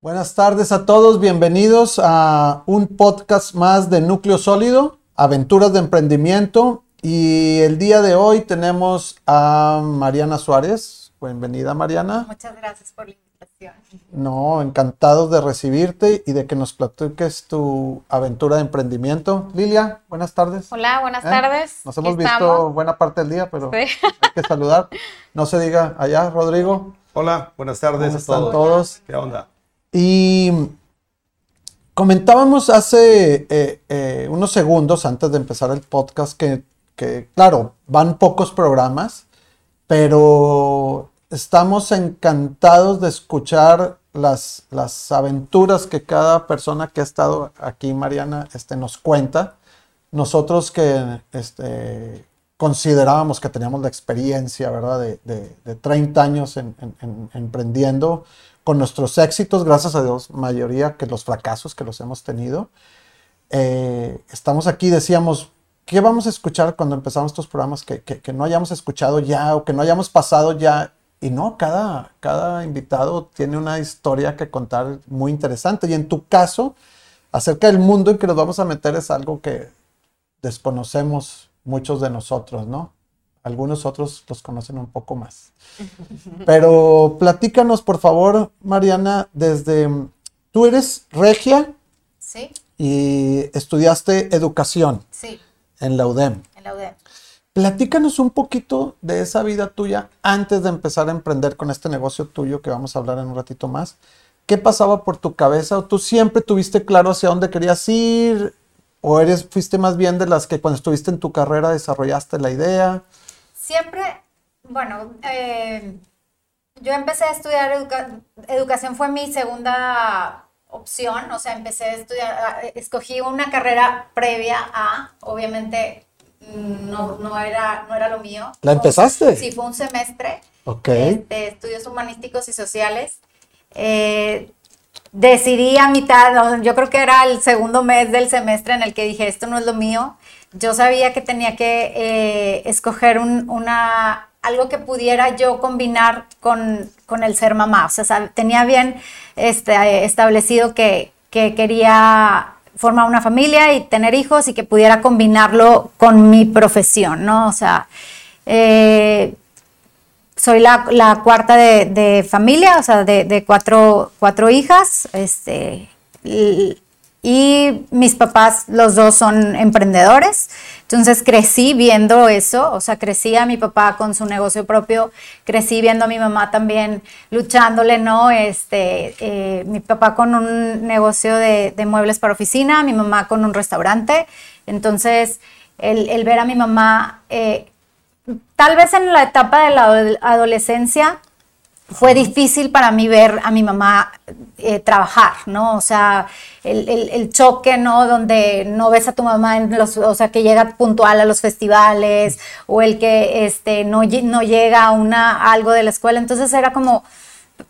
Buenas tardes a todos, bienvenidos a un podcast más de Núcleo Sólido, Aventuras de Emprendimiento. Y el día de hoy tenemos a Mariana Suárez. Bienvenida Mariana. Muchas gracias por la invitación. No, encantados de recibirte y de que nos platiques tu aventura de emprendimiento. Lilia, buenas tardes. Hola, buenas ¿Eh? tardes. Nos hemos visto buena parte del día, pero hay que saludar. No se diga allá, Rodrigo. Hola, buenas tardes a todos. todos. ¿Qué onda? Y comentábamos hace eh, eh, unos segundos antes de empezar el podcast que, claro, van pocos programas, pero estamos encantados de escuchar las, las aventuras que cada persona que ha estado aquí, Mariana, este, nos cuenta. Nosotros que este, considerábamos que teníamos la experiencia, ¿verdad? De, de, 30 años en, emprendiendo, con nuestros éxitos, gracias a Dios, mayoría que los fracasos que los hemos tenido. Eh, estamos aquí, decíamos, ¿qué vamos a escuchar cuando empezamos estos programas que, que, no hayamos escuchado ya o que no hayamos pasado ya? Y no, cada, cada invitado tiene una historia que contar muy interesante. Y en tu caso, acerca del mundo en que nos vamos a meter es algo que desconocemos muchos de nosotros, ¿no? Algunos otros los conocen un poco más. Pero platícanos, por favor, Mariana, desde... Tú eres regia. Sí. Y estudiaste educación. Sí. En la UDEM. En la UDEM. Platícanos un poquito de esa vida tuya antes de empezar a emprender con este negocio tuyo que vamos a hablar en un ratito más. ¿Qué pasaba por tu cabeza? ¿O tú siempre tuviste claro hacia dónde querías ir? ¿O eres, fuiste más bien de las que cuando estuviste en tu carrera desarrollaste la idea? Siempre, bueno, eh, yo empecé a estudiar educación, fue mi segunda opción, o sea, empecé a estudiar, escogí una carrera previa a, obviamente, no, no, era, no era lo mío. ¿La empezaste? Sí, fue un semestre. Ok. De estudios humanísticos y sociales. Eh, decidí a mitad, yo creo que era el segundo mes del semestre en el que dije, esto no es lo mío. Yo sabía que tenía que eh, escoger una, algo que pudiera yo combinar con, el ser mamá. O sea, tenía bien este, establecido que, quería formar una familia y tener hijos y que pudiera combinarlo con mi profesión, ¿no? O sea, eh, soy la, cuarta de, familia, o sea, de, cuatro, hijas, este, y, mis papás, los dos son emprendedores, entonces crecí viendo eso, o sea, crecí a mi papá con su negocio propio, crecí viendo a mi mamá también luchándole, ¿no? Este, eh, mi papá con un negocio de, muebles para oficina, mi mamá con un restaurante, entonces el, ver a mi mamá... Eh, tal vez en la etapa de la adolescencia fue difícil para mí ver a mi mamá eh, trabajar, ¿no? O sea, el, choque, ¿no? Donde no ves a tu mamá, en los, o sea, que llega puntual a los festivales o el que este, no, no llega a una, algo de la escuela. Entonces era como,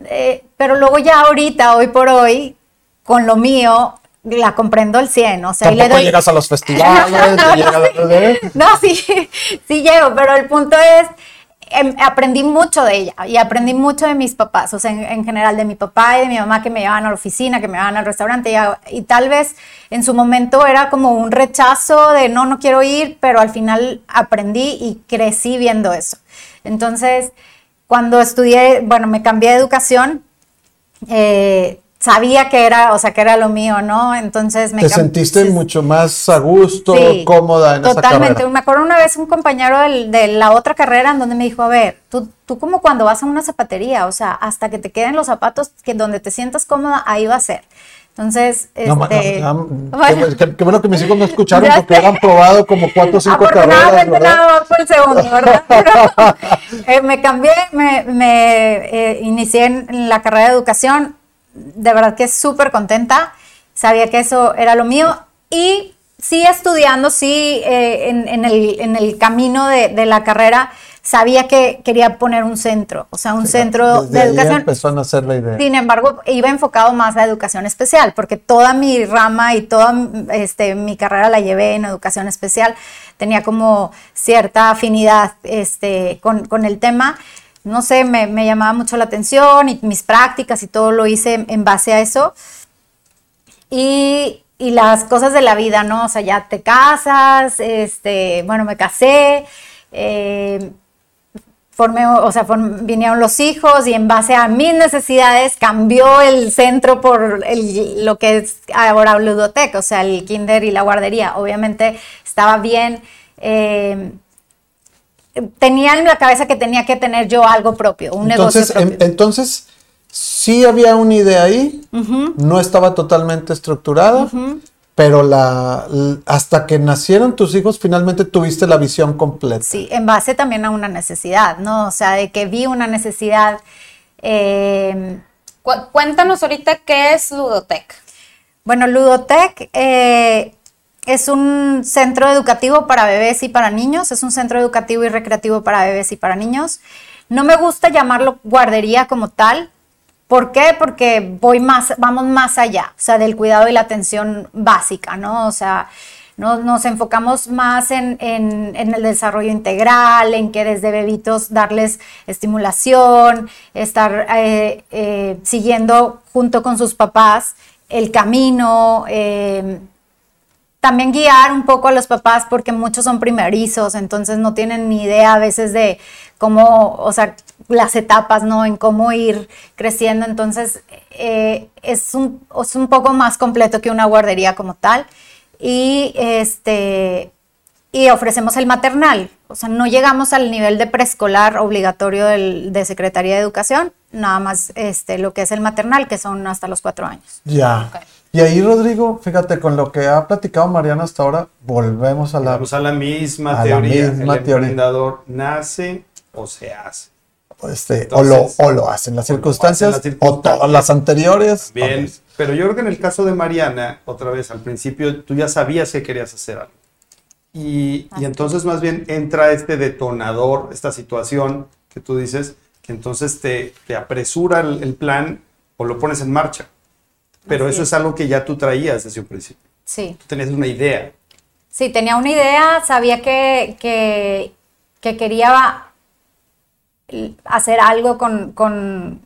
eh, pero luego ya ahorita, hoy por hoy, con lo mío, la comprendo al 100, o sea, y le doy... llegas a los festivales, no, sí, sí llego, pero el punto es, em, aprendí mucho de ella y aprendí mucho de mis papás, o sea, en, general de mi papá y de mi mamá que me llevaban a la oficina, que me llevaban al restaurante y, y, tal vez en su momento era como un rechazo de no, no quiero ir, pero al final aprendí y crecí viendo eso. Entonces, cuando estudié, bueno, me cambié de educación, eh, sabía que era, o sea, que era lo mío, ¿no? Entonces me... ¿Te sentiste mucho más a gusto, cómoda en totalmente. esa carrera? Me acuerdo una vez un compañero de la otra carrera en donde me dijo, a ver, tú, tú como cuando vas a una zapatería, o sea, hasta que te queden los zapatos que donde te sientas cómoda, ahí va a ser. Entonces, este, qué, bueno que mis hijos no escucharon porque han probado como cuatro o cinco carreras. ¿verdad? fue el segundo, ¿verdad? Eh, me cambié, me, me eh, inicié en la carrera de educación, de verdad que súper contenta. Sabía que eso era lo mío. Y sí estudiando, sí eh, en, el, camino de, la carrera, sabía que quería poner un centro, o sea, un centro de educación. empezó a hacer la idea. Sin embargo, iba enfocado más a educación especial, porque toda mi rama y toda este, mi carrera la llevé en educación especial. Tenía como cierta afinidad este, con, con el tema. No sé, me, me, llamaba mucho la atención y mis prácticas y todo lo hice en base a eso. Y, y, las cosas de la vida, ¿no? O sea, ya te casas, este, bueno, me casé, eh, formé, o sea, vinieron los hijos y en base a mis necesidades cambió el centro por el, lo que es ahora Ludotec, o sea, el kinder y la guardería. Obviamente estaba bien. Eh, tenía en la cabeza que tenía que tener yo algo propio, un entonces, negocio propio. entonces, sí había una idea ahí, no estaba totalmente estructurada, pero la, hasta que nacieron tus hijos finalmente tuviste la visión completa. Sí, en base también a una necesidad, ¿no? O sea, de que vi una necesidad. Eh, cuéntanos ahorita qué es Ludotec. Bueno, Ludotec eh, es un centro educativo para bebés y para niños, es un centro educativo y recreativo para bebés y para niños. No me gusta llamarlo guardería como tal. ¿Por qué? Porque voy más, vamos más allá, o sea, del cuidado y la atención básica, ¿no? O sea, nos, enfocamos más en, el desarrollo integral, en que desde bebitos darles estimulación, estar eh, eh, siguiendo junto con sus papás el camino, eh, también guiar un poco a los papás porque muchos son primerizos, entonces no tienen ni idea a veces de cómo, o sea, las etapas, ¿no? En cómo ir creciendo. Entonces, eh, es, un, es un poco más completo que una guardería como tal. Y este y ofrecemos el maternal. O sea, no llegamos al nivel de preescolar obligatorio del, de Secretaría de Educación, nada más este, lo que es el maternal, que son hasta los cuatro años. Ya. Y ahí, Rodrigo, fíjate, con lo que ha platicado Mariana hasta ahora, volvemos a la, a la misma teoría. el emprendedor nace o se hace. Este, o, lo, o lo hacen las circunstancias, o, las anteriores. Bien, pero yo creo que en el caso de Mariana, otra vez, al principio tú ya sabías que querías hacer algo. Y, y entonces más bien entra este detonador, esta situación que tú dices, que entonces te, te apresura el plan o lo pones en marcha. Pero eso es. algo que ya tú traías desde un principio. Sí. Tú tenías una idea. Sí, tenía una idea, sabía que, que, quería hacer algo con, con,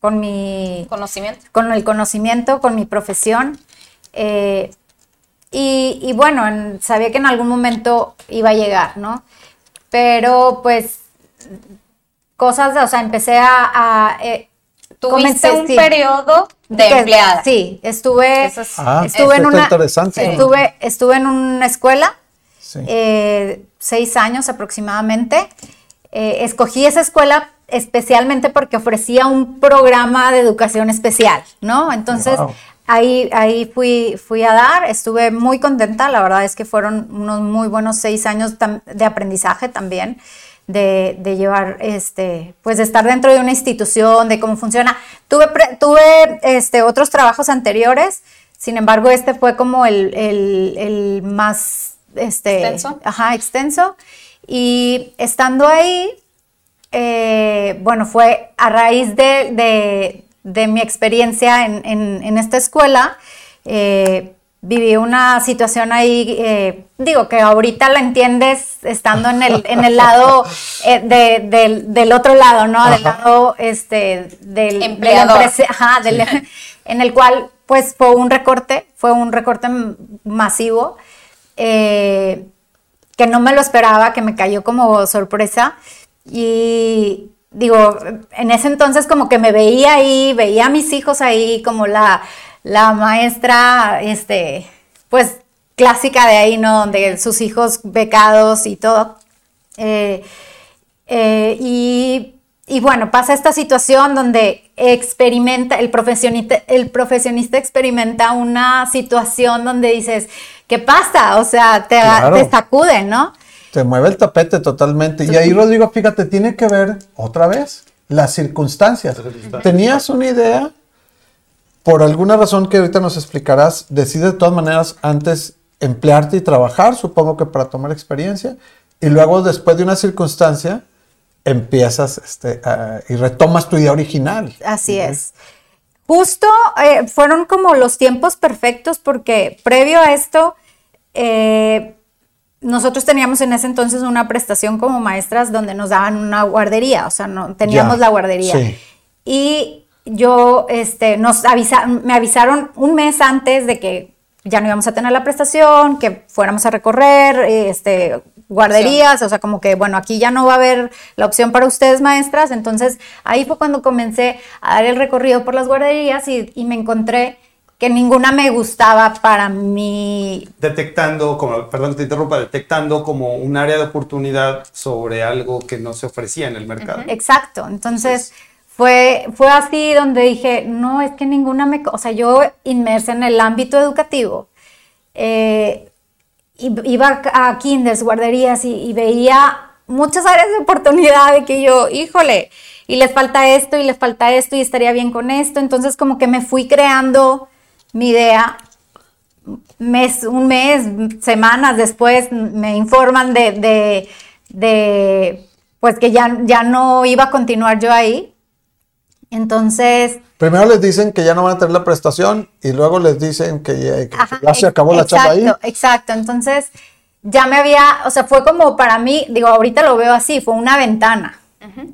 con, mi conocimiento. Con el conocimiento, con mi profesión. Eh, y, y, bueno, sabía que en algún momento iba a llegar, ¿no? Pero pues cosas, o sea, empecé a... Eh, Tuviste un periodo de empleada. Sí, estuve, ah, estuve en una, interesante. Estuve, estuve en una escuela, eh, seis años aproximadamente. Eh, escogí esa escuela especialmente porque ofrecía un programa de educación especial, ¿no? Entonces, ahí, ahí fui, fui a dar, estuve muy contenta, la verdad es que fueron unos muy buenos seis años de aprendizaje también de, llevar, este, pues de estar dentro de una institución, de cómo funciona. Tuve, tuve este, otros trabajos anteriores, sin embargo, este fue como el, más este, extenso. Ajá, extenso. Y estando ahí, eh, bueno, fue a raíz de, mi experiencia en, esta escuela, eh, viví una situación ahí, eh, digo que ahorita la entiendes estando en el, en el lado eh, del, otro lado, ¿no? Del lado este, del empleador. ajá, en el cual pues fue un recorte, fue un recorte masivo, eh, que no me lo esperaba, que me cayó como sorpresa y digo, en ese entonces como que me veía ahí, veía a mis hijos ahí como la la maestra, este, pues clásica de ahí, ¿no? Donde sus hijos becados y todo. Eh, eh, y, bueno, pasa esta situación donde experimenta, el profesionista, el profesionista experimenta una situación donde dices, ¿qué pasa? O sea, te, te sacude, ¿no? Te mueve el tapete totalmente. Y ahí, Rodrigo, fíjate, tiene que ver otra vez las circunstancias. Tenías una idea por alguna razón que ahorita nos explicarás, decides de todas maneras antes emplearte y trabajar, supongo que para tomar experiencia, y luego después de una circunstancia empiezas este, y retomas tu idea original. Así es. Justo eh, fueron como los tiempos perfectos porque previo a esto, eh, nosotros teníamos en ese entonces una prestación como maestras donde nos daban una guardería, o sea, no, teníamos la guardería. Y yo, este, nos avisaron, me avisaron un mes antes de que ya no íbamos a tener la prestación, que fuéramos a recorrer, este, guarderías, o sea, como que, bueno, aquí ya no va a haber la opción para ustedes maestras, entonces ahí fue cuando comencé a dar el recorrido por las guarderías y, y me encontré que ninguna me gustaba para mí. Detectando, como, perdón que te interrumpa, detectando como un área de oportunidad sobre algo que no se ofrecía en el mercado. Exacto, entonces fue, fue así donde dije, no, es que ninguna me, o sea, yo inmersa en el ámbito educativo, eh, iba a kinders, guarderías y, veía muchas áreas de oportunidad de que yo, híjole, y les falta esto y les falta esto y estaría bien con esto, entonces como que me fui creando mi idea. Mes, un mes, semanas después me informan de, de, pues que ya, ya no iba a continuar yo ahí. Entonces... Primero les dicen que ya no van a tener la prestación y luego les dicen que ya, se acabó la chava ahí. Exacto, entonces ya me había, o sea, fue como para mí, digo, ahorita lo veo así, fue una ventana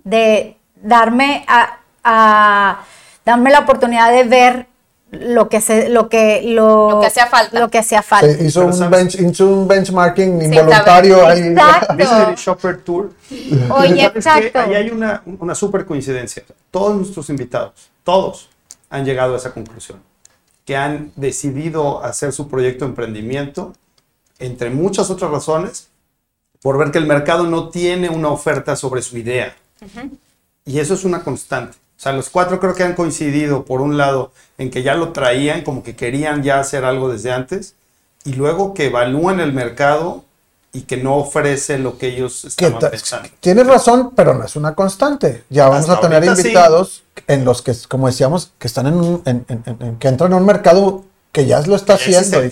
de darme a, a, darme la oportunidad de ver lo que se, lo que lo, que hacía falta. lo que hacía falta. Hizo, un, bench, hizo un, benchmarking involuntario ahí. Exacto. El shopper tour. Oye exacto. Ahí hay una, una super coincidencia. Todos nuestros invitados todos han llegado a esa conclusión que han decidido hacer su proyecto de emprendimiento entre muchas otras razones por ver que el mercado no tiene una oferta sobre su idea. Y eso es una constante sea, los cuatro creo que han coincidido, por un lado, en que ya lo traían, como que querían ya hacer algo desde antes, y luego que evalúan el mercado y que no ofrece lo que ellos estaban pensando. Tienes razón, pero no es una constante. Ya vamos a tener invitados en los que, como decíamos, que están en, un, en, que entran en un mercado que ya lo está haciendo.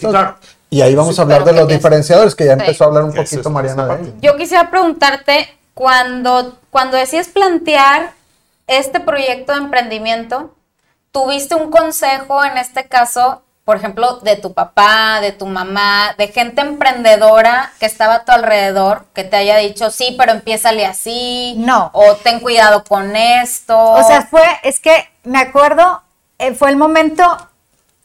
y, ahí vamos a hablar de los diferenciadores, que ya empezó a hablar un poquito Mariana de Yo quisiera preguntarte, cuando, cuando decías plantear este proyecto de emprendimiento, ¿tuviste un consejo en este caso, por ejemplo, de tu papá, de tu mamá, de gente emprendedora que estaba a tu alrededor, que te haya dicho, sí, pero empiézale así? No. O ten cuidado con esto. O sea, fue, es que me acuerdo, eh, fue el momento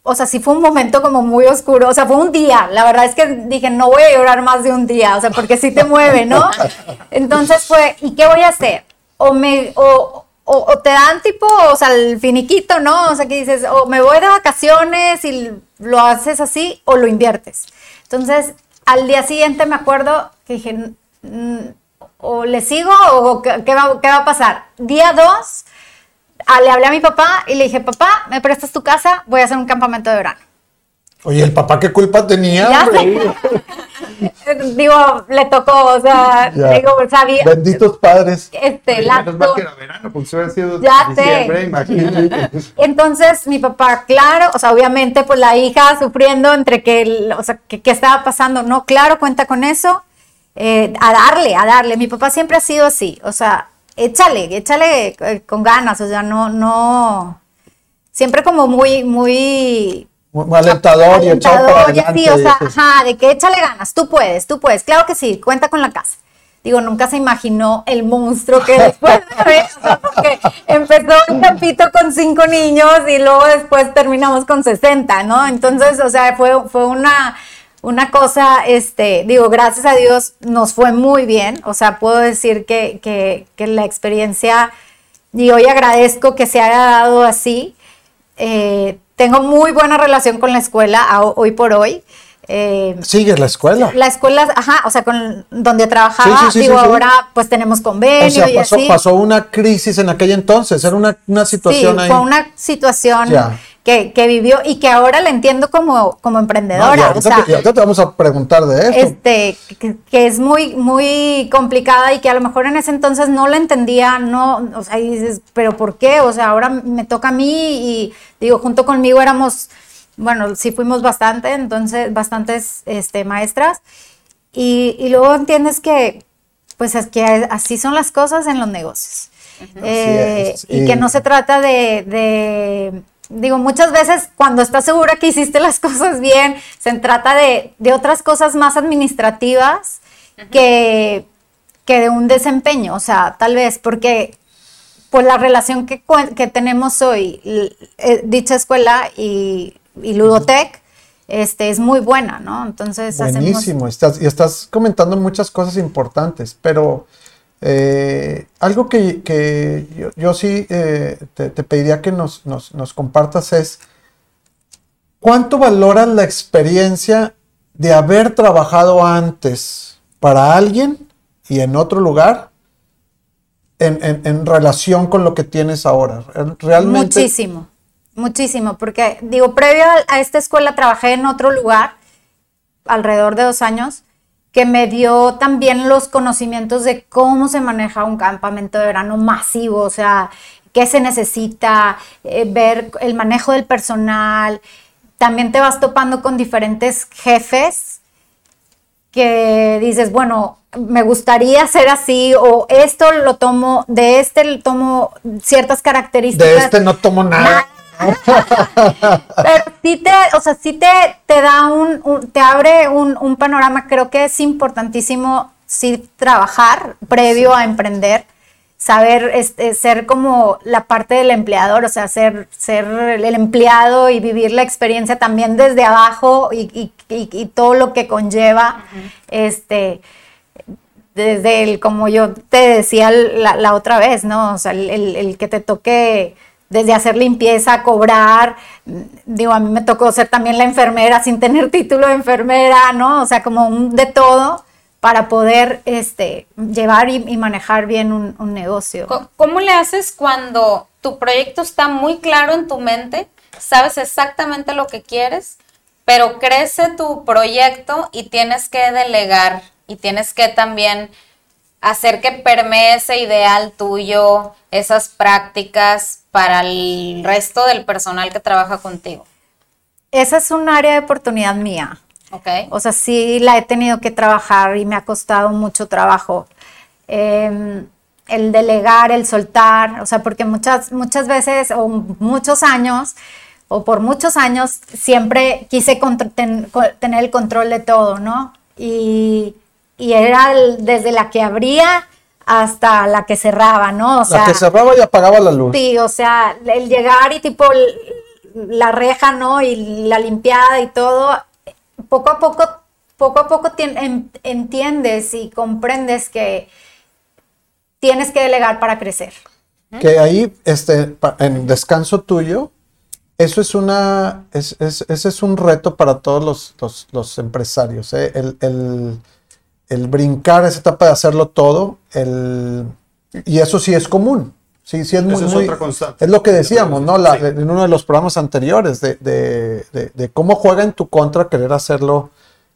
o sea, sí fue un momento como muy oscuro, o sea, fue un día, la verdad es que dije, no voy a llorar más de un día, o sea, porque sí te mueve, ¿no? Entonces fue, ¿y qué voy a hacer? O me, o, o, te dan tipo, o sea, el finiquito, ¿no? O sea, que dices, o me voy de vacaciones y lo haces así, o lo inviertes. Entonces, al día siguiente me acuerdo que dije, o le sigo o qué, va, qué va a pasar. Día dos, le hablé a mi papá y le dije, papá, ¿me prestas tu casa? Voy a hacer un campamento de verano. Oye, ¿el papá qué culpa tenía? digo, le tocó, o sea, digo, sabía. Benditos padres. Este, la. verano, sido ya sé. Entonces, mi papá, claro, o sea, obviamente, pues la hija sufriendo entre que, o sea, ¿qué estaba pasando? No, claro, cuenta con eso. Eh, a darle, a darle. Mi papá siempre ha sido así, o sea, échale, échale eh, con ganas, o sea, no, no. Siempre como muy, muy muy alentador, y echado para adelante. Sí, o sea, ajá, de que échale ganas, tú puedes, tú puedes, claro que sí, cuenta con la casa. Digo, nunca se imaginó el monstruo que después de ver, porque empezó un campito con cinco niños y luego después terminamos con 60, ¿no? Entonces, o sea, fue, fue una, una cosa, este, digo, gracias a Dios nos fue muy bien, o sea, puedo decir que, que, que la experiencia, y hoy agradezco que se haya dado así, eh, tengo muy buena relación con la escuela hoy por hoy. Eh, ¿Sigues la escuela? La escuela, ajá, o sea, con donde trabajaba, digo, ahora pues tenemos convenio o sea, y pasó, pasó una crisis en aquel entonces, era una, una situación sí, fue una situación que, que, vivió y que ahora la entiendo como, como emprendedora. o sea, te vamos a preguntar de esto. Este, que, es muy, muy complicada y que a lo mejor en ese entonces no la entendía, no, o sea, y dices, pero ¿por qué? O sea, ahora me toca a mí y digo, junto conmigo éramos, bueno, sí fuimos bastante, entonces, bastantes este, maestras. Y, y luego entiendes que, pues es que así son las cosas en los negocios. Eh, y que no se trata de digo, muchas veces cuando estás segura que hiciste las cosas bien, se trata de, de otras cosas más administrativas que, que de un desempeño, o sea, tal vez porque pues la relación que, que tenemos hoy, eh, dicha escuela y, y Ludotec, este, es muy buena, ¿no? Entonces, Buenísimo, estás, y estás comentando muchas cosas importantes, pero eh, algo que, yo, sí eh, te, pediría que nos, compartas es, ¿cuánto valoras la experiencia de haber trabajado antes para alguien y en otro lugar en, relación con lo que tienes ahora? Realmente... Muchísimo, muchísimo, porque digo, previo a esta escuela trabajé en otro lugar alrededor de dos años que me dio también los conocimientos de cómo se maneja un campamento de verano masivo, o sea, qué se necesita, eh, ver el manejo del personal. También te vas topando con diferentes jefes que dices, bueno, me gustaría hacer así, o esto lo tomo, de este lo tomo ciertas características. De este no tomo nada. Pero sí te, o sea, sí te, te da un, te abre un, panorama. Creo que es importantísimo sí trabajar previo a emprender, saber este, ser como la parte del empleador, o sea, ser, ser el empleado y vivir la experiencia también desde abajo y, todo lo que conlleva, este, desde el, como yo te decía la, otra vez, ¿no? O sea, el, el que te toque desde hacer limpieza, cobrar, digo, a mí me tocó ser también la enfermera sin tener título de enfermera, ¿no? O sea, como un de todo para poder este, llevar y, manejar bien un, negocio. ¿Cómo le haces cuando tu proyecto está muy claro en tu mente, sabes exactamente lo que quieres, pero crece tu proyecto y tienes que delegar y tienes que también hacer que permee ese ideal tuyo, esas prácticas para el resto del personal que trabaja contigo? Esa es un área de oportunidad mía. Okay. O sea, sí la he tenido que trabajar y me ha costado mucho trabajo. Em, el delegar, el soltar, o sea, porque muchas, muchas veces o muchos años o por muchos años siempre quise tener el control de todo, ¿no? Y, y era desde la que abría hasta la que cerraba, ¿no? O sea, la que cerraba y apagaba la luz. Sí, o sea, el llegar y tipo la reja, ¿no? Y la limpiada y todo, poco a poco, poco a poco entiendes y comprendes que tienes que delegar para crecer. Que ahí, este, en descanso tuyo, eso es una, es, ese es un reto para todos los, empresarios, ¿eh? el el brincar esa etapa de hacerlo todo, el, y eso sí es común. Sí, sí es muy, es, lo que decíamos, ¿no? En uno de los programas anteriores de, de, cómo juega en tu contra querer hacerlo,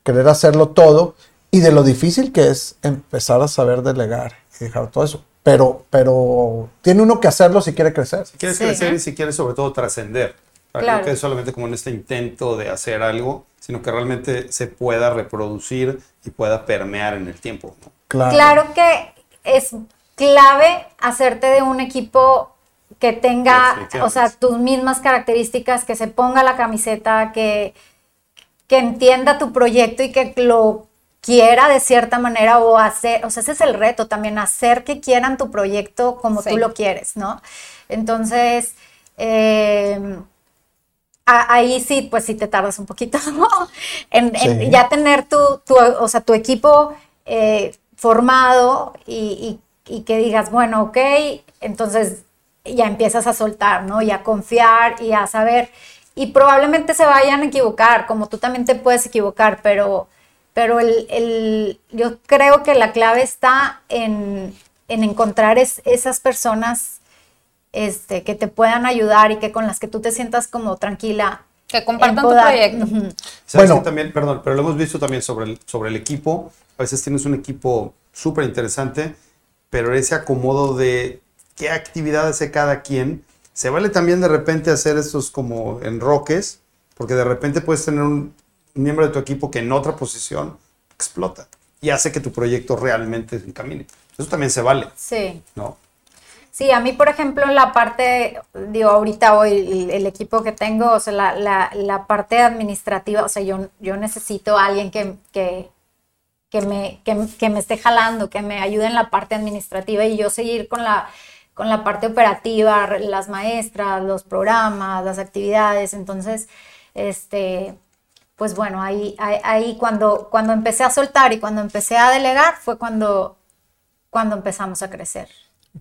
querer hacerlo todo y de lo difícil que es empezar a saber delegar y dejar todo eso. Pero, pero tiene uno que hacerlo si quiere crecer. Si quieres crecer y si quieres sobre todo trascender. Para que no solamente como en este intento de hacer algo, sino que realmente se pueda reproducir y pueda permear en el tiempo. Claro. claro que es clave hacerte de un equipo que tenga, o sea, tus mismas características, que se ponga la camiseta, que, que entienda tu proyecto y que lo quiera de cierta manera o hacer, o sea, ese es el reto también, hacer que quieran tu proyecto como tú lo quieres, ¿no? Entonces, eh, ahí sí, pues sí te tardas un poquito, en, ya tener tu, o sea, tu equipo eh, formado y, que digas, bueno, ok, entonces ya empiezas a soltar, ¿no? Y a confiar y a saber. Y probablemente se vayan a equivocar, como tú también te puedes equivocar, pero, pero el, yo creo que la clave está en, encontrar esas personas este, que te puedan ayudar y que con las que tú te sientas como tranquila. Que compartan tu proyecto. bueno, también, perdón, pero lo hemos visto también sobre el, sobre el equipo. A veces tienes un equipo súper interesante, pero ese acomodo de qué actividad hace cada quien, se vale también de repente hacer estos como enroques, porque de repente puedes tener un miembro de tu equipo que en otra posición explota y hace que tu proyecto realmente se encamine. Eso también se vale. Sí. ¿No? Sí, a mí, por ejemplo, la parte, digo, ahorita hoy el, equipo que tengo, o sea, la, la, la parte administrativa, o sea, yo, yo necesito a alguien que, que, que me, que, que me esté jalando, que me ayude en la parte administrativa y yo seguir con la, con la parte operativa, las maestras, los programas, las actividades. Entonces, este, pues bueno, ahí, ahí, ahí cuando, cuando empecé a soltar y cuando empecé a delegar fue cuando, cuando empezamos a crecer.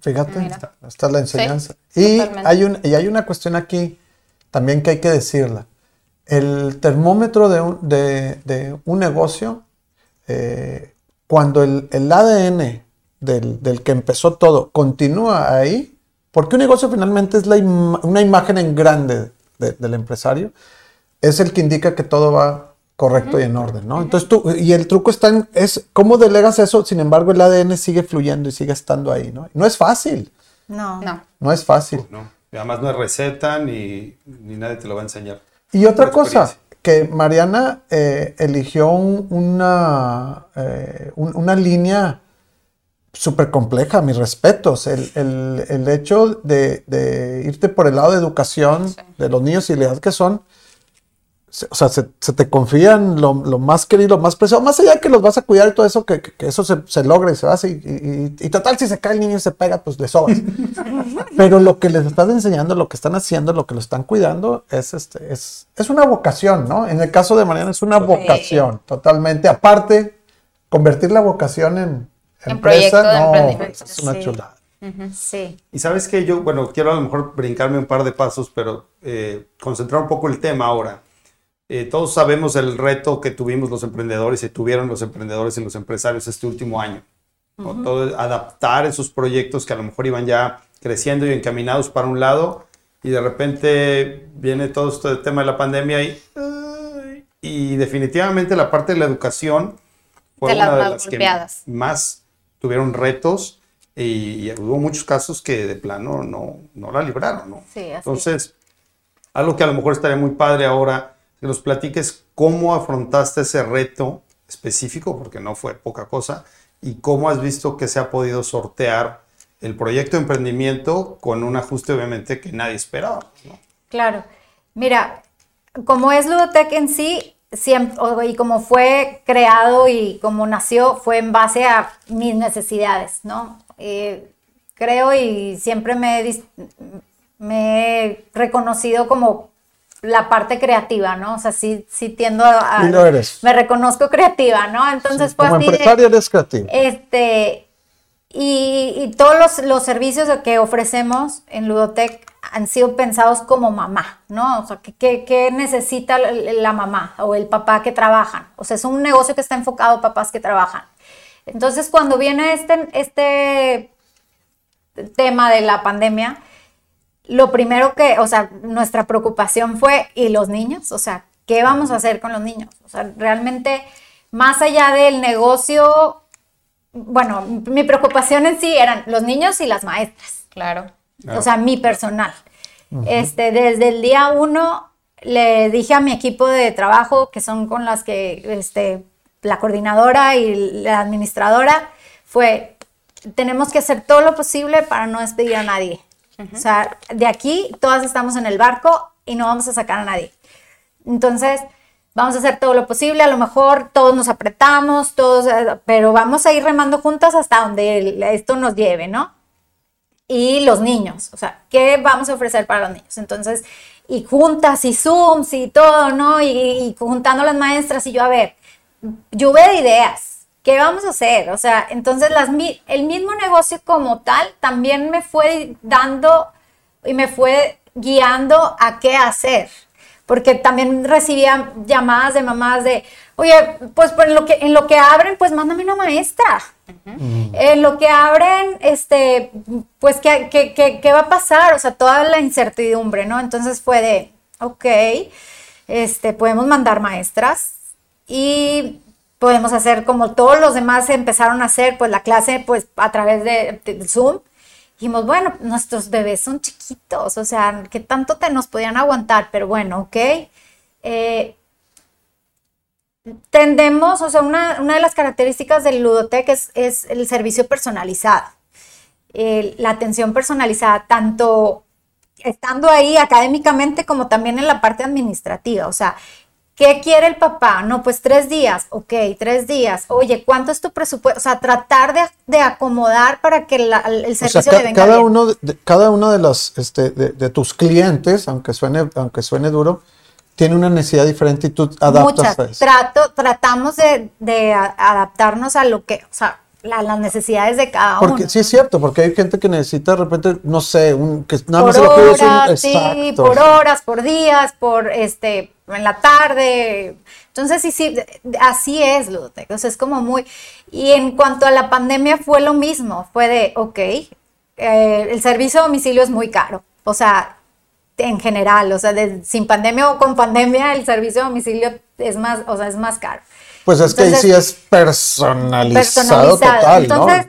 Fíjate, Mira. esta, esta es la enseñanza. Sí, y, hay un, y hay una cuestión aquí también que hay que decirla. El termómetro de un, de, de un negocio, eh, cuando el, el ADN del, del que empezó todo continúa ahí, porque un negocio finalmente es la ima- una imagen en grande de- del empresario, es el que indica que todo va correcto y en orden, ¿no? Entonces tú, y el truco está en, es cómo delegas eso, sin embargo el ADN sigue fluyendo y sigue estando ahí, ¿no? No es fácil, No. No. no es fácil. No, y además no es receta ni, ni nadie te lo va a enseñar. Y otra cosa, que Mariana eh, eligió un- una, eh, un- una línea súper compleja, mis respetos. El, el- el hecho de, de irte por el lado de educación de los niños y la edad que son, o sea, se, se te confían lo, lo más querido, lo más preciado, más allá de que los vas a cuidar y todo eso, que, que- que eso se, se logra y se hace. Y, y- y total, si se cae el niño y se pega, pues le sobas. Pero lo que les estás enseñando, lo que están haciendo, lo que lo están cuidando, es, este, es, es una vocación, ¿no? En el caso de Mariana es una vocación, totalmente. Aparte, convertir la vocación en, En empresa, proyecto no, es una sí. chulada. Sí. Y sabes que yo, bueno, quiero a lo mejor brincarme un par de pasos, pero eh, concentrar un poco el tema ahora. Eh, todos sabemos el reto que tuvimos los emprendedores y tuvieron los emprendedores y los empresarios este último año. ¿no? Todo, adaptar esos proyectos que a lo mejor iban ya creciendo y encaminados para un lado y de repente viene todo este tema de la pandemia y, ay, y definitivamente la parte de la educación fue De las una de más las que golpeadas. más tuvieron retos y, y hubo muchos casos que de plano no, no la libraron, ¿no? Sí. Entonces, algo que a lo mejor estaría muy padre ahora, que nos platiques cómo afrontaste ese reto específico, porque no fue poca cosa, y cómo has visto que se ha podido sortear el proyecto de emprendimiento con un ajuste obviamente que nadie esperaba. Claro. Mira, como es Ludotech en sí, y como fue creado y como nació, fue en base a mis necesidades, ¿no? Eh, creo y siempre me he reconocido como la parte creativa, ¿no? O sea, sí, sí tiendo a... Y lo eres. Me reconozco creativa, ¿no? Entonces fue Como así de- empresaria eres creativo. este, y, y todos los, los servicios que ofrecemos en Ludotech han sido pensados como mamá, ¿no? O sea, ¿qué, qué- necesita la, la mamá o el papá que trabajan? O sea, es un negocio que está enfocado a papás que trabajan. Entonces, cuando viene este, este tema de la pandemia, lo primero que, o sea, nuestra preocupación fue, ¿y los niños? O sea, ¿qué vamos a hacer con los niños? O sea, realmente, más allá del negocio, bueno, mi preocupación en sí eran los niños y las maestras, Claro. o sea, mi personal. Este, desde el día uno le dije a mi equipo de trabajo, que son con las que, este, la coordinadora y la administradora, fue, tenemos que hacer todo lo posible para no despedir a nadie. O sea, de aquí todas estamos en el barco y no vamos a sacar a nadie. Entonces, vamos a hacer todo lo posible, a lo mejor todos nos apretamos, todos, eh, pero vamos a ir remando juntas hasta donde esto nos lleve, ¿no? Y los niños, o sea, ¿qué vamos a ofrecer para los niños? Entonces, y juntas y Zooms y todo, ¿no? Y, y juntando las maestras y yo, a ver, lluvia de ideas, ¿qué vamos a hacer? O sea, entonces las, el mismo negocio como tal también me fue dando y me fue guiando a qué hacer. Porque también recibía llamadas de mamás de, oye, pues, pues en, lo que, en lo que abren, pues mándame una maestra. En lo que abren, este, pues, ¿qué, qué, qué, qué va a pasar? O sea, toda la incertidumbre, ¿no? Entonces fue de, ok, este, podemos mandar maestras y podemos hacer como todos los demás empezaron a hacer, pues la clase, pues a través de, Zoom. Dijimos, bueno, nuestros bebés son chiquitos, o sea, ¿qué tanto te nos podían aguantar? Pero bueno, ok. Eh, tendemos, o sea, una, una de las características del Ludotech es, es el servicio personalizado. la atención personalizada, tanto estando ahí académicamente como también en la parte administrativa. O sea, ¿qué quiere el papá? No, pues tres días, ok, tres días. Oye, ¿cuánto es tu presupuesto? O sea, tratar de, acomodar para que el servicio le venga cada bien. Uno de, cada uno de, los, este, de, tus clientes, aunque suene, aunque suene duro, tiene una necesidad diferente y tú adaptas Muchas. Trato, tratamos de, de adaptarnos a lo que, o sea, las necesidades de cada porque, uno. Sí, es cierto, porque hay gente que necesita de repente, no sé, un, que nada más se lo horas, sí, por horas, por días, por este, en la tarde. Entonces, sí, sí, así es, Ludwig. Entonces, es como muy. Y en cuanto a la pandemia, fue lo mismo. Fue de, ok, eh, el servicio a domicilio es muy caro. O sea, en general, o sea, sin pandemia o con pandemia, el servicio a domicilio es más, o sea, es más caro. Pues es que ahí sí es personalizado, total, Entonces,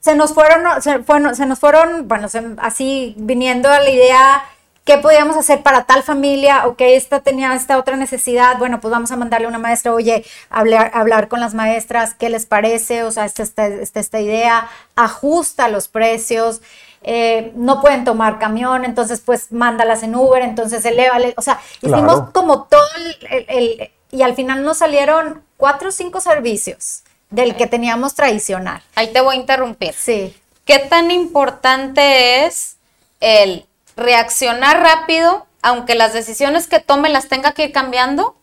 se nos fueron, se, se nos fueron, bueno, así viniendo a la idea qué podíamos hacer para tal familia, o que esta tenía esta otra necesidad, bueno, pues vamos a mandarle a una maestra, oye, hablar, hablar con las maestras, ¿qué les parece? O sea, esta, esta, esta, idea, ajusta los precios, eh, no pueden tomar camión, entonces pues mándalas en Uber, entonces elévale, o sea, hicimos como todo el, y al final nos salieron cuatro o cinco servicios del que teníamos tradicional. Ahí te voy a interrumpir. Sí. ¿Qué tan importante es el reaccionar rápido, aunque las decisiones que tome las tenga que ir cambiando?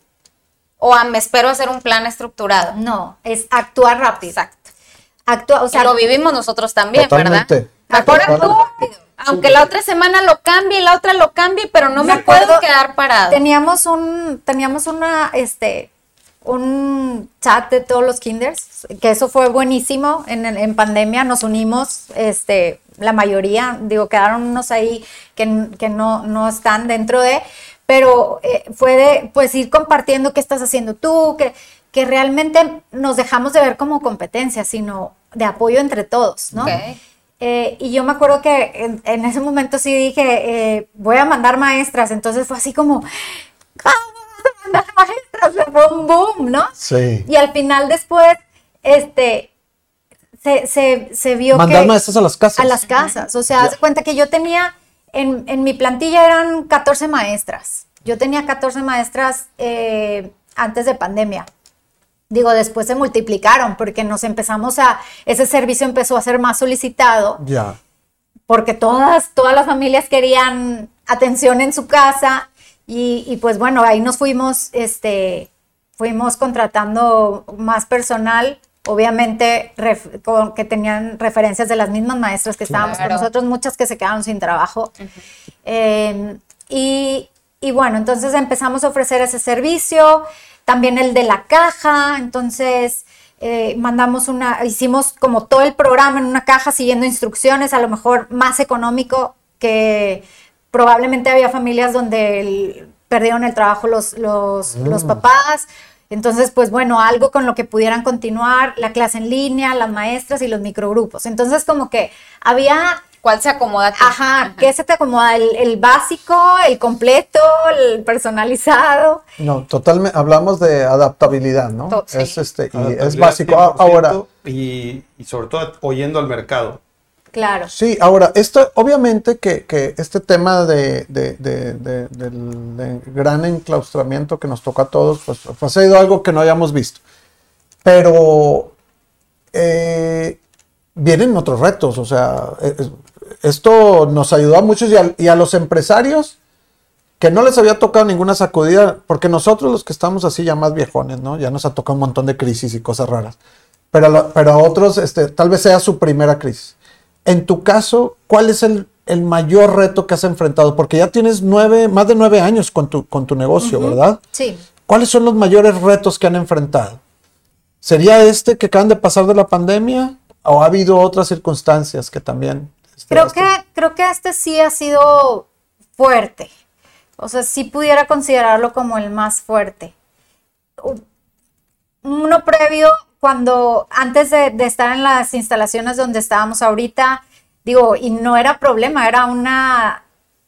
¿O me espero hacer un plan estructurado? No, es actuar rápido. Exacto. Actua, o sea, lo vivimos nosotros también, totalmente. ¿verdad? Mejor aunque la otra semana lo cambie y la otra lo cambie, pero no me, puedo quedar parado. Teníamos un, teníamos una, este, un chat de todos los kinders, que eso fue buenísimo. En, en pandemia nos unimos, este, la mayoría, digo, quedaron unos ahí que, que no, no están dentro de, pero eh, fue de, pues, ir compartiendo qué estás haciendo tú, que, que realmente nos dejamos de ver como competencia, sino de apoyo entre todos, ¿no? Eh, y yo me acuerdo que en, ese momento sí dije, eh, voy a mandar maestras. Entonces fue así como, ¿cómo mandar maestras? Fue un boom, ¿no? Sí. Y al final después, este, se, se, se vio mandar maestras a las casas. A las casas. O sea, haz cuenta que yo tenía, en, en, mi plantilla eran 14 maestras. Yo tenía 14 maestras eh, antes de pandemia. Digo, después se multiplicaron porque nos empezamos a, ese servicio empezó a ser más solicitado. Ya. Porque todas, todas las familias querían atención en su casa y, pues bueno, ahí nos fuimos, este, fuimos contratando más personal, obviamente con, que tenían referencias de las mismas maestras que estábamos con nosotros, muchas que se quedaron sin trabajo. Em, y, y bueno, entonces empezamos a ofrecer ese servicio también el de la caja, entonces eh, mandamos una, hicimos como todo el programa en una caja siguiendo instrucciones, a lo mejor más económico que probablemente había familias donde perdieron el trabajo los, los, los mm. papás. Entonces, pues bueno, algo con lo que pudieran continuar, la clase en línea, las maestras y los microgrupos. Entonces, como que había ¿Cuál se acomoda Ajá, ¿qué se te acomoda? ¿El, básico, el completo, el personalizado? No, totalmente, hablamos de adaptabilidad, ¿no? Es, este, y es básico. Ahora. Y, sobre todo oyendo al mercado. Claro. Sí, ahora, esto, obviamente que, este tema de, de, de, del gran enclaustramiento que nos toca a todos, pues, pues ha sido algo que no hayamos visto. Pero eh, vienen otros retos, o sea, esto nos ayudó a muchos y a, los empresarios que no les había tocado ninguna sacudida, porque nosotros los que estamos así ya más viejones, ¿no? Ya nos ha tocado un montón de crisis y cosas raras. Pero, pero a otros, este, tal vez sea su primera crisis. En tu caso, ¿cuál es el, mayor reto que has enfrentado? Porque ya tienes nueve, más de nueve años con tu, con tu negocio, ¿verdad? Sí. ¿Cuáles son los mayores retos que han enfrentado? ¿Sería este que acaban de pasar de la pandemia? ¿O ha habido otras circunstancias que también Creo que, creo que este sí ha sido fuerte. O sea, sí pudiera considerarlo como el más fuerte. Uno previo, cuando antes de, estar en las instalaciones donde estábamos ahorita, digo, y no era problema, era una,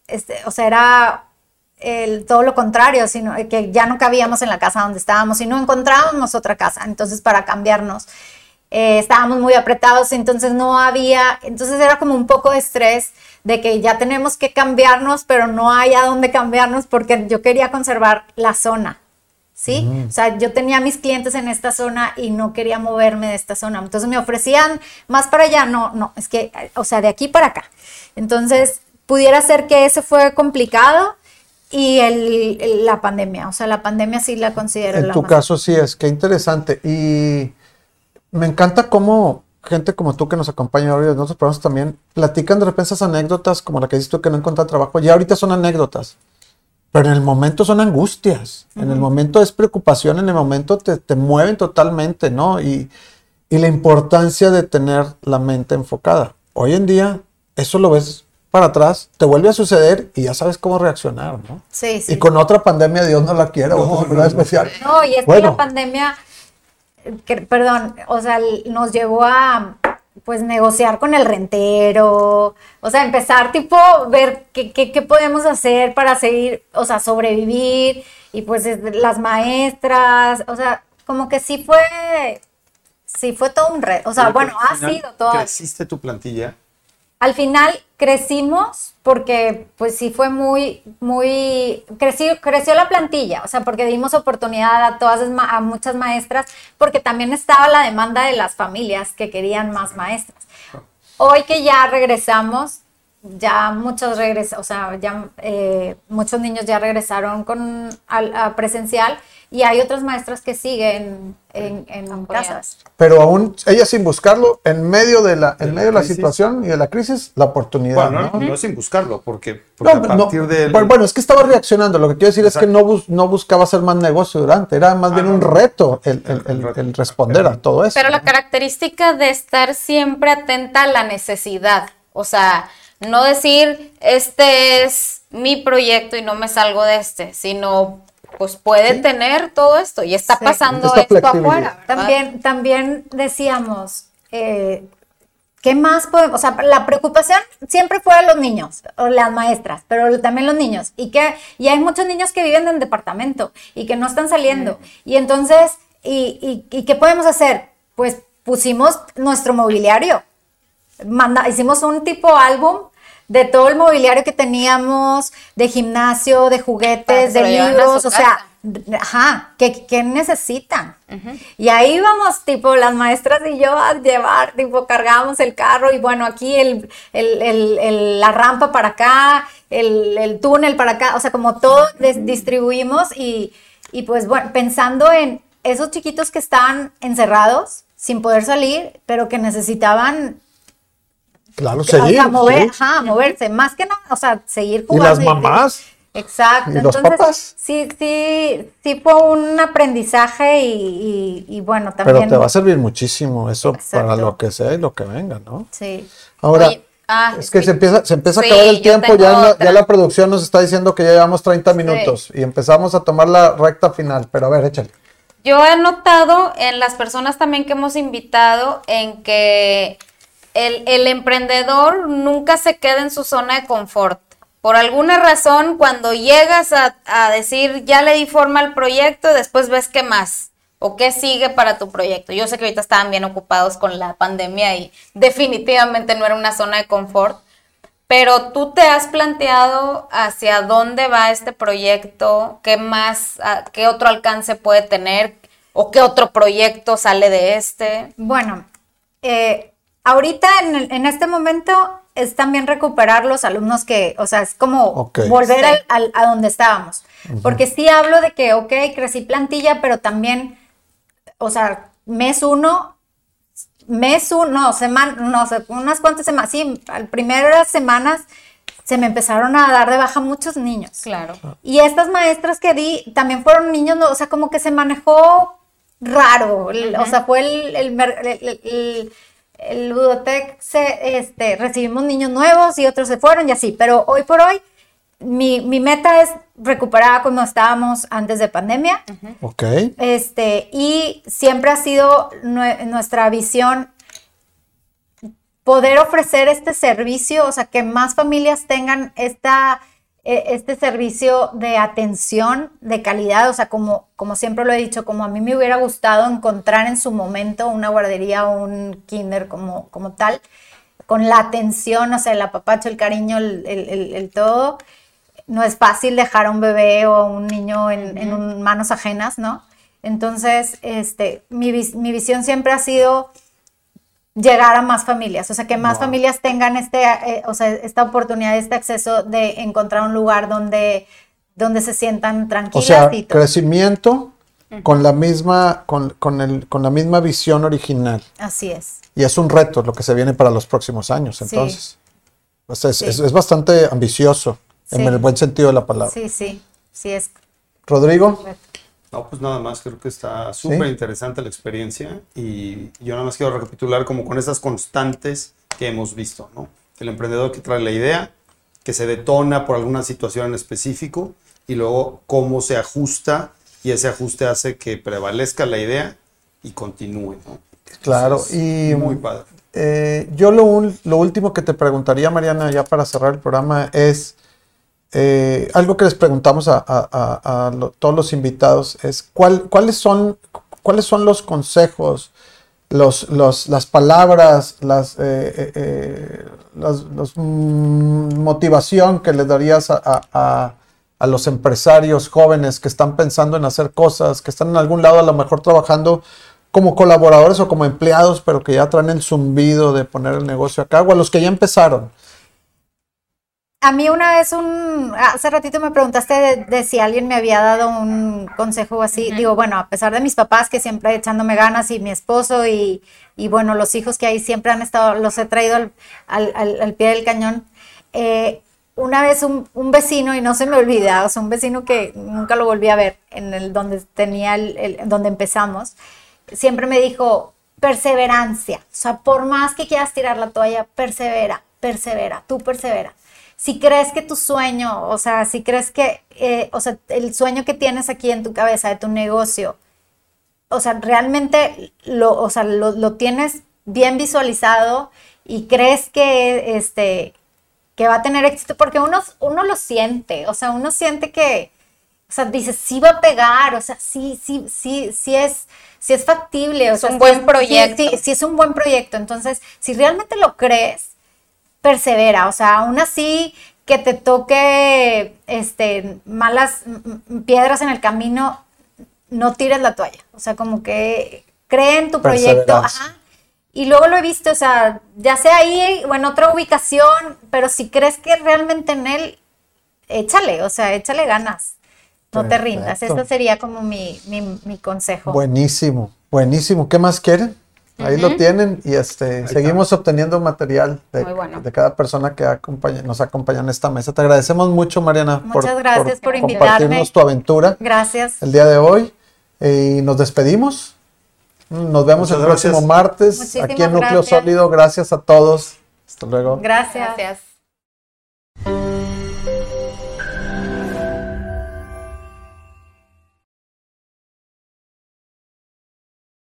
este, o sea, era todo lo contrario, sino que ya no cabíamos en la casa donde estábamos y no encontrábamos otra casa, entonces para cambiarnos. eh, estábamos muy apretados, entonces no había, entonces era como un poco de estrés de que ya tenemos que cambiarnos, pero no hay a dónde cambiarnos porque yo quería conservar la zona. ¿Sí? O sea, yo tenía mis clientes en esta zona y no quería moverme de esta zona. Entonces me ofrecían más para allá. No, no, es que, o sea, de aquí para acá. Entonces, pudiera ser que ese fue complicado y el, la pandemia. O sea, la pandemia sí la considero. En tu caso sí es, qué interesante. Y me encanta cómo gente como tú que nos acompaña hoy en otros programas también platican de repente esas anécdotas como la que dices tú que no encuentran trabajo. Ya ahorita son anécdotas, pero en el momento son angustias, en el momento es preocupación, en el momento te, te mueven totalmente, ¿no? Y, y la importancia de tener la mente enfocada. Hoy en día eso lo ves para atrás, te vuelve a suceder y ya sabes cómo reaccionar, ¿no? Sí, sí. Y con otra pandemia, Dios no la quiera, otra enfermedad especial. No, y es que la pandemia que, perdón, o sea, nos llevó a pues negociar con el rentero, o sea, empezar tipo ver qué, qué, podemos hacer para seguir, o sea, sobrevivir y pues las maestras, o sea, como que sí fue, sí fue todo un reto, o sea, bueno, ha sido todo. ¿Creciste tu plantilla? Al final crecimos porque pues sí fue muy, muy, creció, creció la plantilla, o sea, porque dimos oportunidad a todas, a muchas maestras, porque también estaba la demanda de las familias que querían más maestras. Hoy que ya regresamos, ya muchos regresan, o sea, ya eh, muchos niños ya regresaron con a presencial y hay otras maestras que siguen en, en casas. Pero aún ella sin buscarlo, en medio de la, en medio de la situación y de la crisis, la oportunidad. Bueno, no, no, sin buscarlo, porque, a partir de... Bueno, es que estaba reaccionando. Lo que quiero decir es que no, no buscaba hacer más negocio durante, era más bien un reto el, el, el, responder a todo eso. Pero la característica de estar siempre atenta a la necesidad, o sea, no decir, este es mi proyecto y no me salgo de este, sino pues puede tener todo esto y está pasando esto afuera. También, también decíamos, eh, ¿qué más podemos? O sea, la preocupación siempre fue de los niños o las maestras, pero también los niños. Y, que, y hay muchos niños que viven en departamento y que no están saliendo. Y entonces, y, y, qué podemos hacer? Pues pusimos nuestro mobiliario. Manda, hicimos un tipo álbum de todo el mobiliario que teníamos, de gimnasio, de juguetes, de libros, o sea, ajá, ¿qué, necesitan? Y ahí vamos, tipo, las maestras y yo a llevar, tipo, cargábamos el carro y bueno, aquí el, la rampa para acá, el, túnel para acá, o sea, como todo distribuimos y, y pues bueno, pensando en esos chiquitos que estaban encerrados sin poder salir, pero que necesitaban Claro, seguir. O mover, ajá, moverse, más que nada, o sea, seguir jugando. Y las mamás. exacto. ¿Y los papás? Sí, sí, sí fue un aprendizaje y, bueno, también. Pero te va a servir muchísimo eso para lo que sea y lo que venga, ¿no? Sí. Ahora, ah, es que se empieza, se empieza a acabar el tiempo, ya la, ya la, producción nos está diciendo que ya llevamos 30 minutos y empezamos a tomar la recta final, pero a ver, échale. Yo he notado en las personas también que hemos invitado en que el, emprendedor nunca se queda en su zona de confort. Por alguna razón, cuando llegas a, decir, ya le di forma al proyecto, después ves qué más o qué sigue para tu proyecto. Yo sé que ahorita estaban bien ocupados con la pandemia y definitivamente no era una zona de confort, pero tú te has planteado hacia dónde va este proyecto, qué más, qué otro alcance puede tener o qué otro proyecto sale de este. Bueno, eh, ahorita en, este momento es también recuperar los alumnos que, o sea, es como volver a donde estábamos. Porque sí hablo de que, ok, crecí plantilla, pero también, o sea, mes uno, mes uno, no, semana, no sé, unas cuantas semanas, sí, al primeras semanas se me empezaron a dar de baja muchos niños. Claro. Y estas maestras que di también fueron niños, o sea, como que se manejó raro, o sea, fue el el Ludotec se, este, recibimos niños nuevos y otros se fueron y así, pero hoy por hoy mi, meta es recuperar como estábamos antes de pandemia. Ok. Este, y siempre ha sido nuestra visión poder ofrecer este servicio, o sea, que más familias tengan esta, eh, este servicio de atención, de calidad, o sea, como, como siempre lo he dicho, como a mí me hubiera gustado encontrar en su momento una guardería o un kinder como, como tal, con la atención, o sea, el apapacho, el cariño, el, el, el, todo. No es fácil dejar a un bebé o a un niño en, en manos ajenas, ¿no? Entonces, este, mi, mi visión siempre ha sido llegar a más familias, o sea, que más familias tengan este, eh, o sea, esta oportunidad, este acceso de encontrar un lugar donde, donde se sientan tranquilas. O sea, crecimiento con la misma, con, con, el, con la misma visión original. Así es. Y es un reto lo que se viene para los próximos años, entonces. es, es, bastante ambicioso, en el buen sentido de la palabra. Sí, sí, sí es. Rodrigo. No, pues nada más, creo que está súper interesante la experiencia y yo nada más quiero recapitular como con esas constantes que hemos visto, ¿no? El emprendedor que trae la idea, que se detona por alguna situación en específico y luego cómo se ajusta y ese ajuste hace que prevalezca la idea y continúe, ¿no? claro, y muy padre. Eh, yo lo, lo último que te preguntaría, Mariana, ya para cerrar el programa es eh, algo que les preguntamos a, todos los invitados es cuáles, son, cuáles son los consejos, los, las palabras, las, eh, eh, mm, motivación que le darías a, los empresarios jóvenes que están pensando en hacer cosas, que están en algún lado a lo mejor trabajando como colaboradores o como empleados, pero que ya traen el zumbido de poner el negocio a cabo, a los que ya empezaron a mí una vez un, hace ratito me preguntaste de, si alguien me había dado un consejo así. Digo, bueno, a pesar de mis papás que siempre echándome ganas y mi esposo y, bueno, los hijos que ahí siempre han estado, los he traído al, pie del cañón. Eh, una vez un, vecino, y no se me olvida, o sea, un vecino que nunca lo volví a ver, en el donde tenía el, donde empezamos, siempre me dijo, perseverancia. O sea, por más que quieras tirar la toalla, persevera, persevera, tú persevera si crees que tu sueño, o sea, si crees que, eh, o sea, el sueño que tienes aquí en tu cabeza de tu negocio, o sea, realmente lo, o sea, lo, tienes bien visualizado y crees que, este, que va a tener éxito, porque uno, uno lo siente, o sea, uno siente que, o sea, dices, sí va a pegar, o sea, sí, sí, sí, sí es, sí es factible. O es un buen proyecto. sí, es un buen proyecto. Entonces, si realmente lo crees, persevera, o sea, aún así que te toque este, malas piedras en el camino, no tires la toalla, o sea, como que cree en tu proyecto, Y luego lo he visto, o sea, ya sea ahí o en otra ubicación, pero si crees que realmente en él, échale, o sea, échale ganas. No te rindas. Ese sería como mi, mi, mi consejo. Buenísimo, buenísimo. ¿Qué más quieren? Ahí lo tienen y este seguimos obteniendo material de, cada persona que nos acompaña en esta mesa. Te agradecemos mucho, Mariana, Muchas gracias por, compartirnos tu aventura. Gracias. El día de hoy. y nos despedimos. Nos vemos el próximo martes aquí en Núcleo Sólido. Gracias a todos. Hasta luego. Gracias.